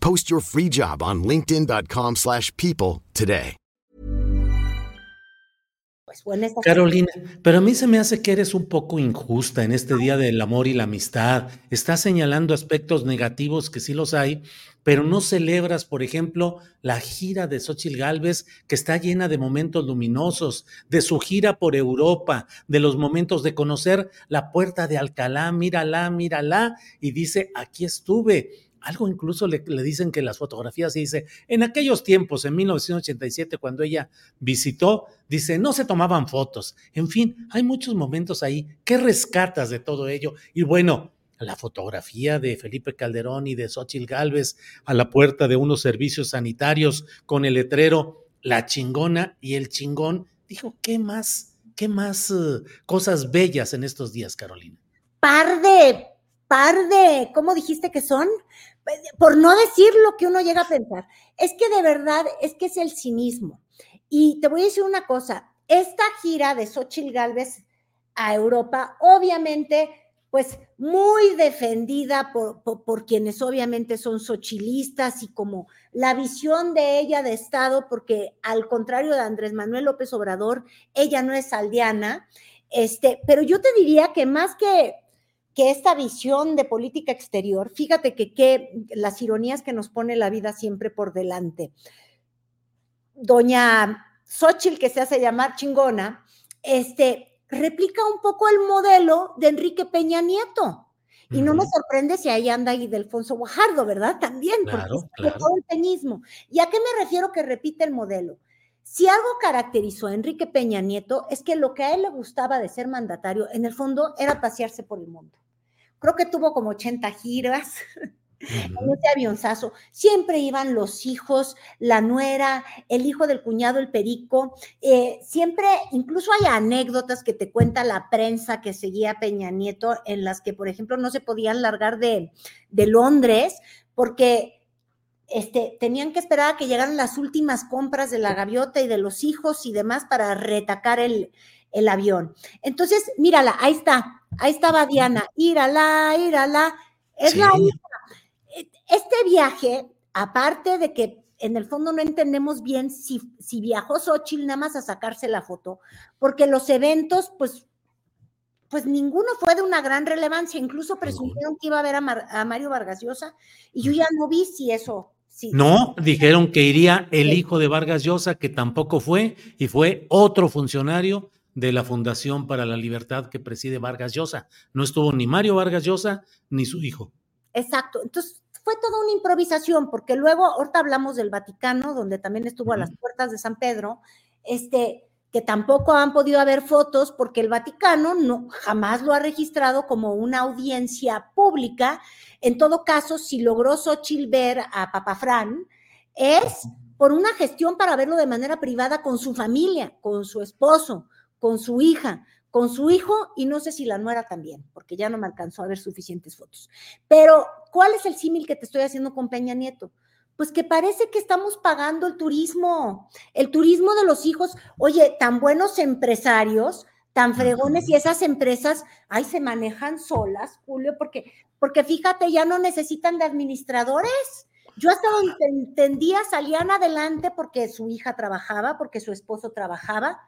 Post your free job on linkedin.com/people slash people today. Pues bueno, Carolina, pero a mí se me hace que eres un poco injusta en este Día del Amor y la Amistad. Estás señalando aspectos negativos que sí los hay, pero no celebras, por ejemplo, la gira de Xochitl Gálvez, que está llena de momentos luminosos, de su gira por Europa, de los momentos de conocer la puerta de Alcalá, mírala, mírala, y dice, aquí estuve. Algo incluso le, le dicen que las fotografías y dice, en aquellos tiempos, en 1987, cuando ella visitó, dice, no se tomaban fotos. En fin, hay muchos momentos ahí. ¿Qué rescatas de todo ello? Y bueno, la fotografía de Felipe Calderón y de Xochitl Gálvez a la puerta de unos servicios sanitarios con el letrero La chingona y el chingón. Dijo, ¿qué más? ¿Qué más eh, cosas bellas en estos días, Carolina? par de, par de, ¿cómo dijiste que son? Por no decir lo que uno llega a pensar. Es que de verdad, es que es el cinismo. Y te voy a decir una cosa, esta gira de Xochitl Galvez a Europa, obviamente, pues muy defendida por, por, quienes obviamente son sochilistas y como la visión de ella de Estado, porque al contrario de Andrés Manuel López Obrador, ella no es aldeana, este, pero yo te diría que más que que esta visión de política exterior, fíjate que, que las ironías que nos pone la vida siempre por delante. Doña Xochitl, que se hace llamar chingona, este, replica un poco el modelo de Enrique Peña Nieto. Y no me sorprende si ahí anda Ildefonso Guajardo, ¿verdad? También, Claro, porque claro. todo el peñismo. ¿Y a qué me refiero que repite el modelo? Si algo caracterizó a Enrique Peña Nieto es que lo que a él le gustaba de ser mandatario, en el fondo, era pasearse por el mundo. Creo que tuvo como 80 giras en ese avionzazo. Siempre iban los hijos, la nuera, el hijo del cuñado, el perico. Eh, siempre, incluso hay anécdotas que te cuenta la prensa que seguía a Peña Nieto, en las que, por ejemplo, no se podían largar de, de Londres porque este, tenían que esperar a que llegaran las últimas compras de la gaviota y de los hijos y demás para retacar el, el avión. Entonces, mírala, ahí está, ahí estaba Diana, írala, írala, es Sí. la hija. Este viaje, aparte de que en el fondo no entendemos bien si, si viajó Xochitl nada más a sacarse la foto, porque los eventos, pues, pues ninguno fue de una gran relevancia, incluso presumieron que iba a ver a, Mar- a Mario Vargas Llosa, y yo ya no vi si eso, No, dijeron que iría el hijo de Vargas Llosa, que tampoco fue, y fue otro funcionario de la Fundación para la Libertad que preside Vargas Llosa. No estuvo ni Mario Vargas Llosa ni su hijo. Exacto. Entonces, fue toda una improvisación, porque luego, ahorita hablamos del Vaticano, donde también estuvo a las puertas de San Pedro, este, que tampoco han podido haber fotos porque el Vaticano no, jamás lo ha registrado como una audiencia pública. En todo caso, si logró Xochitl ver a Papa Fran, es por una gestión para verlo de manera privada con su familia, con su esposo, con su hija, con su hijo y no sé si la nuera también, porque ya no me alcanzó a ver suficientes fotos. Pero, ¿cuál es el símil que te estoy haciendo con Peña Nieto? Pues que parece que estamos pagando el turismo, el turismo de los hijos. Oye, tan buenos empresarios, tan fregones y esas empresas, ay, se manejan solas, Julio, porque, porque fíjate, ya no necesitan de administradores. Yo hasta donde entendía salían adelante porque su hija trabajaba, porque su esposo trabajaba.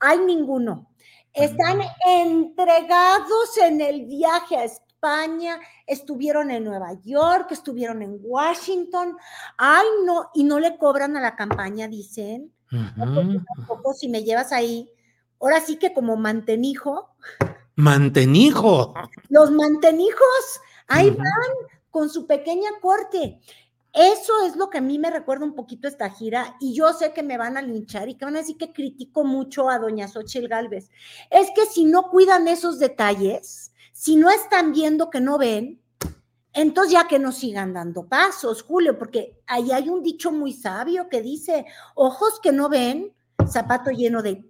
Hay ninguno. Están entregados en el viaje a España, estuvieron en Nueva York, estuvieron en Washington. Ay, no, y no le cobran a la campaña, dicen. Tampoco si me llevas ahí. Ahora sí que como mantenijo. Mantenijo. Los mantenijos, ahí van con su pequeña corte. Eso es lo que a mí me recuerda un poquito esta gira y yo sé que me van a linchar y que van a decir que critico mucho a doña Xochitl Galvez. Es que si no cuidan esos detalles, si no están viendo que no ven, entonces ya que no sigan dando pasos, Julio, porque ahí hay un dicho muy sabio que dice, ojos que no ven, zapato lleno de...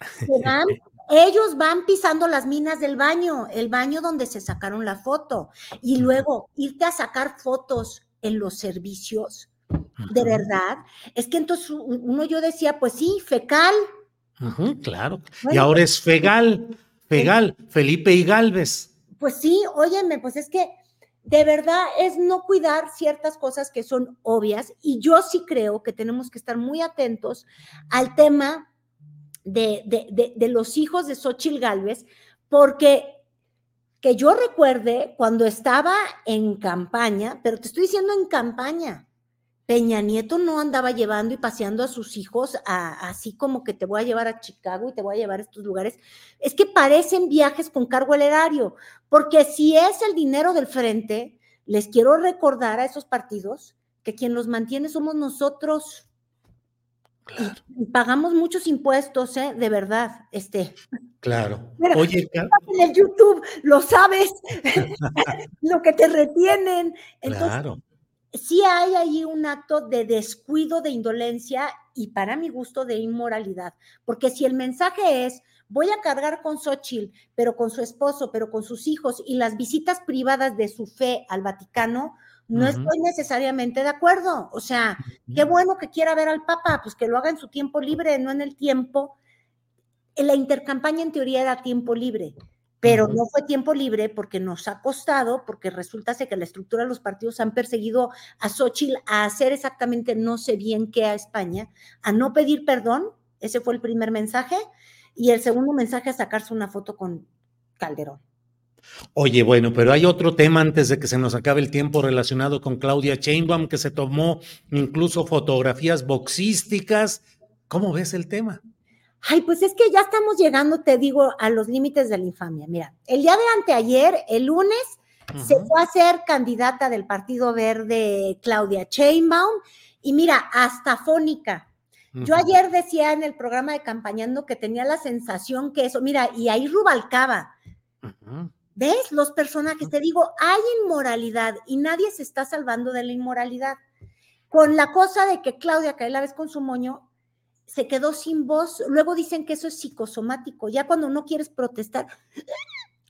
ellos van pisando las minas del baño, el baño donde se sacaron la foto, y luego irte a sacar fotos en los servicios, de verdad, es que entonces uno yo decía, pues sí, fecal. claro. y ahora es fegal, fegal, Felipe y Galvez. Pues sí, óyeme, pues es que de verdad es no cuidar ciertas cosas que son obvias y yo sí creo que tenemos que estar muy atentos al tema de, de, de los hijos de Xochitl Galvez, porque que yo recuerde cuando estaba en campaña, pero te estoy diciendo en campaña, Peña Nieto no andaba llevando y paseando a sus hijos así como que te voy a llevar a Chicago y te voy a llevar a estos lugares. Es que parecen viajes con cargo al erario, porque si es el dinero del frente, les quiero recordar a esos partidos que quien los mantiene somos nosotros. Y, pagamos muchos impuestos, ¿eh? De verdad, este. Claro. Oye, en el YouTube lo sabes, lo que te retienen. Entonces, claro. sí hay ahí un acto de descuido, de indolencia y para mi gusto de inmoralidad, porque si el mensaje es voy a cargar con Xochitl, pero con su esposo, pero con sus hijos y las visitas privadas de su fe al Vaticano, no estoy necesariamente de acuerdo. O sea, qué bueno que quiera ver al Papa, pues que lo haga en su tiempo libre, no en el tiempo. En la intercampaña en teoría era tiempo libre, pero no fue tiempo libre porque nos ha costado, porque resulta que la estructura de los partidos han perseguido a Xochitl a hacer exactamente no sé bien qué a España, a no pedir perdón, ese fue el primer mensaje, y el segundo mensaje a sacarse una foto con Calderón. Oye, bueno, pero hay otro tema antes de que se nos acabe el tiempo relacionado con Claudia Chainbaum, que se tomó incluso fotografías boxísticas. ¿Cómo ves el tema? Ay, pues es que ya estamos llegando, te digo, a los límites de la infamia. Mira, el día de anteayer, el lunes, se fue a ser candidata del Partido Verde Claudia Chainbaum y mira, hasta fónica. Yo ayer decía en el programa de campañando que tenía la sensación que eso, mira, y ahí Rubalcaba. ¿Ves? Los personajes, te digo, hay inmoralidad y nadie se está salvando de la inmoralidad. Con la cosa de que Claudia, que la vez con su moño, se quedó sin voz. Luego dicen que eso es psicosomático. Ya cuando no quieres protestar,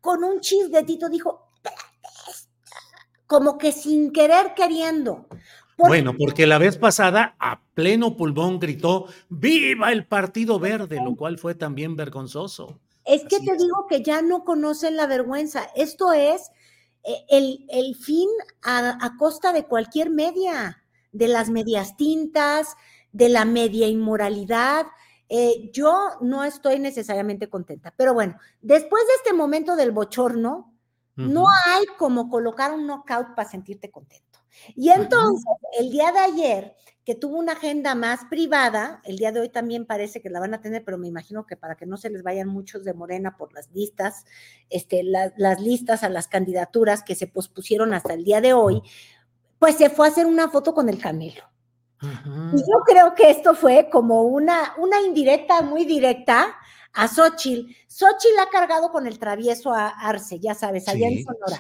con un chisguetito dijo, como que sin querer queriendo. Bueno, porque la vez pasada a pleno pulmón gritó, ¡Viva el Partido Verde! Lo cual fue también vergonzoso. Es que te digo que ya no conocen la vergüenza. Esto es eh, el, fin a, costa de cualquier media, de las medias tintas, de la media inmoralidad. Eh, yo no estoy necesariamente contenta, pero bueno, después de este momento del bochorno, no hay como colocar un knockout para sentirte contento. Y entonces, el día de ayer, que tuvo una agenda más privada, el día de hoy también parece que la van a tener, pero me imagino que para que no se les vayan muchos de Morena por las listas, este, las listas a las candidaturas que se pospusieron hasta el día de hoy, pues se fue a hacer una foto con el Camilo. Y yo creo que esto fue como una, una indirecta muy directa a Xochitl. Xochitl ha cargado con el travieso a Arce, ya sabes, allá en Sonora.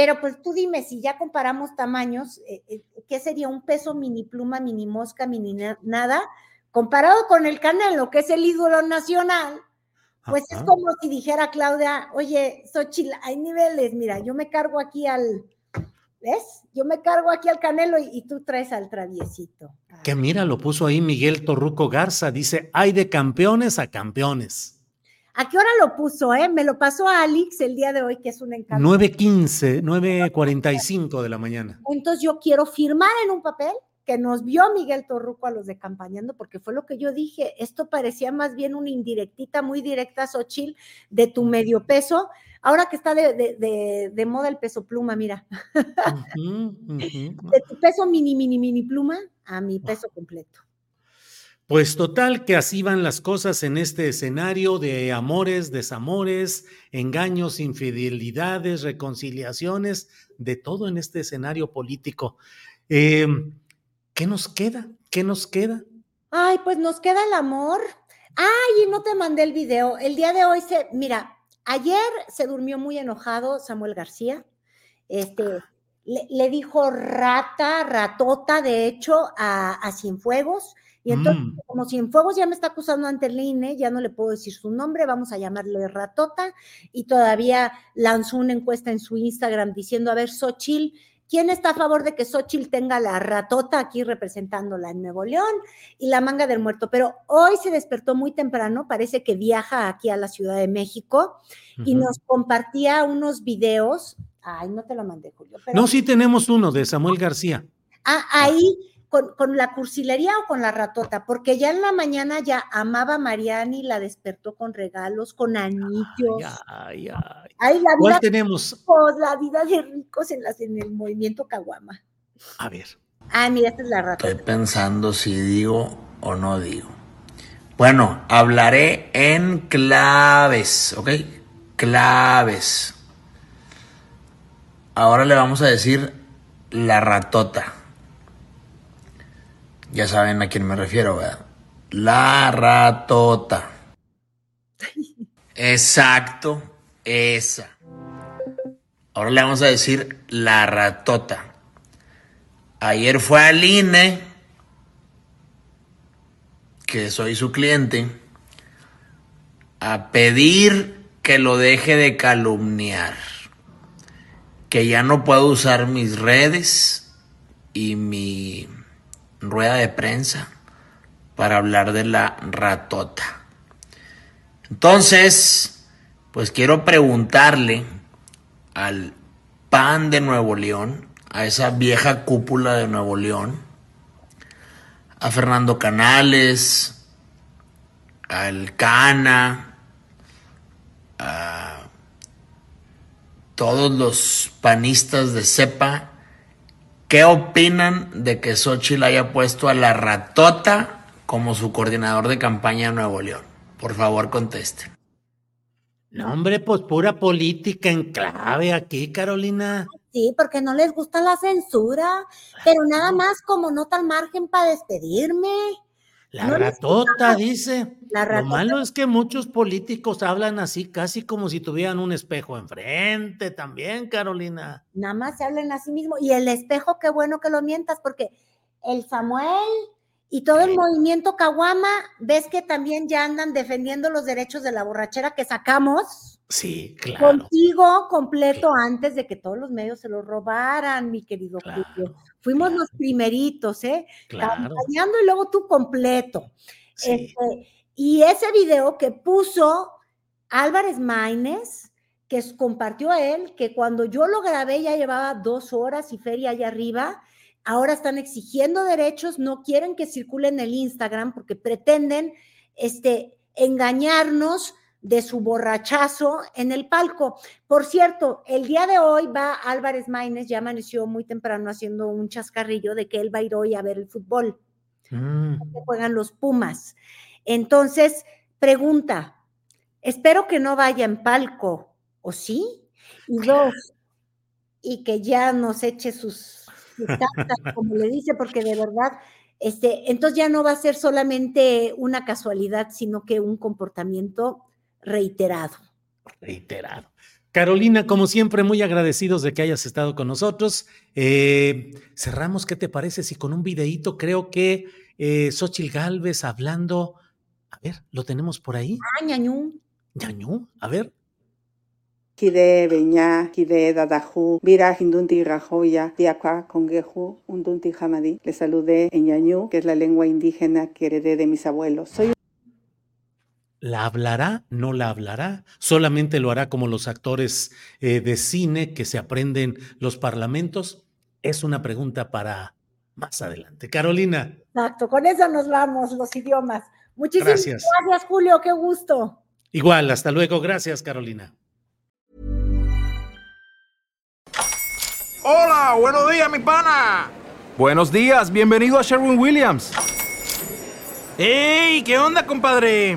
Pero pues tú dime, si ya comparamos tamaños, eh, eh, ¿qué sería un peso mini pluma, mini mosca, mini nada? Comparado con el Canelo, que es el ídolo nacional, pues es como si dijera Claudia, oye, Xochitl, hay niveles, mira, yo me cargo aquí al, ¿ves? Yo me cargo aquí al Canelo y, tú traes al traviesito. Que mira, lo puso ahí Miguel Torruco Garza, dice, hay de campeones a campeones. ¿A qué hora lo puso, eh? Me lo pasó a Alex el día de hoy, que es un encanto. 9.15, 9.45 de la mañana. Entonces yo quiero firmar en un papel que nos vio Miguel Torruco a los de campañando, porque fue lo que yo dije, esto parecía más bien una indirectita muy directa, Xochil, de tu medio peso, ahora que está de, moda el peso pluma, mira, de tu peso mini, mini, mini pluma a mi peso completo. Pues total que así van las cosas en este escenario de amores, desamores, engaños, infidelidades, reconciliaciones, de todo en este escenario político. Em, ¿Qué nos queda? ¿Qué nos queda? Ay, pues nos queda el amor. Ay, no te mandé el video. El día de hoy se, mira, ayer se durmió muy enojado Samuel García. Este, le, dijo rata, ratota, de hecho, a, a Cienfuegos y entonces, mm. como Cienfuegos ya me está acusando ante el INE, ya no le puedo decir su nombre, vamos a llamarle Ratota, y todavía lanzó una encuesta en su Instagram diciendo, a ver, Xochil, ¿quién está a favor de que Xochil tenga la ratota aquí representándola en Nuevo León y la manga del muerto? Pero hoy se despertó muy temprano, parece que viaja aquí a la Ciudad de México y nos compartía unos videos. Ay, no te lo mandé, Julio. no, sí tenemos uno de Samuel García. Ah, ahí con, la cursilería o con la ratota, porque ya en la mañana ya amaba a Mariani, la despertó con regalos, con anillos. Ay, ay, ay. la ¿Cuál tenemos? la vida de ricos en, las, en el movimiento Caguama. A ver. Ah, mira, esta es la ratota. Estoy pensando si digo o no digo. Bueno, hablaré en claves, ¿ok? Claves. Ahora le vamos a decir la ratota. Ya saben a quién me refiero, ¿verdad? La ratota. Exacto, esa. Ahora le vamos a decir la ratota. Ayer fue al INE, que soy su cliente, a pedir que lo deje de calumniar. Que ya no puedo usar mis redes y mi rueda de prensa para hablar de la ratota. Entonces, pues quiero preguntarle al PAN de Nuevo León, a esa vieja cúpula de Nuevo León, a Fernando Canales, al Cana, a todos los panistas de cepa ¿Qué opinan de que Xochitl haya puesto a la ratota como su coordinador de campaña en Nuevo León? Por favor, contesten. No, hombre, pues pura política en clave aquí, Carolina. Sí, porque no les gusta la censura, pero nada más como nota al margen para despedirme. La ratota, dice. Lo malo es que muchos políticos hablan así, casi como si tuvieran un espejo enfrente también, Carolina. Nada más se hablan a sí mismo. Y el espejo, qué bueno que lo mientas, porque el Samuel y todo el movimiento Caguama, ves que también ya andan defendiendo los derechos de la borrachera que sacamos. Sí, claro. Contigo completo antes de que todos los medios se lo robaran, mi querido Julio. Fuimos los primeritos, ¿eh? Claro. y luego tú completo. Este, y ese video que puso Álvarez Maínez, que compartió a él, que cuando yo lo grabé ya llevaba dos horas y feria allá arriba, ahora están exigiendo derechos, no quieren que circule en el Instagram porque pretenden este, engañarnos de su borrachazo en el palco. Por cierto, el día de hoy va Álvarez Maínez, ya amaneció muy temprano haciendo un chascarrillo de que él va a ir hoy a ver el fútbol. Mm. juegan los Pumas. Entonces, pregunta, espero que no vaya en palco, ¿o sí? Y dos, y que ya nos eche sus, cartas, como le dice, porque de verdad, este, entonces ya no va a ser solamente una casualidad, sino que un comportamiento reiterado. Reiterado. Carolina, como siempre, muy agradecidos de que hayas estado con nosotros. Eh, cerramos, ¿qué te parece? Si con un videíto creo que eh, Xochil Galvez hablando. A ver, ¿lo tenemos por ahí? Ah, ñañú. ñañú, a ver. Kide beña, kide dadajú, vira hindunti rajoya, diakwa congeju, undunti hamadi. Le saludé en ñañú, que es la lengua indígena que heredé de mis abuelos. Soy ¿La hablará? ¿No la hablará? ¿Solamente lo hará como los actores eh, de cine que se aprenden los parlamentos? Es una pregunta para más adelante. Carolina. Exacto, con eso nos vamos, los idiomas. Muchísimas gracias, gracias Julio, qué gusto. Igual, hasta luego. Gracias, Carolina. Hola, buenos días, mi pana. Buenos días, bienvenido a Sherwin Williams. ¡Ey! ¿Qué onda, compadre?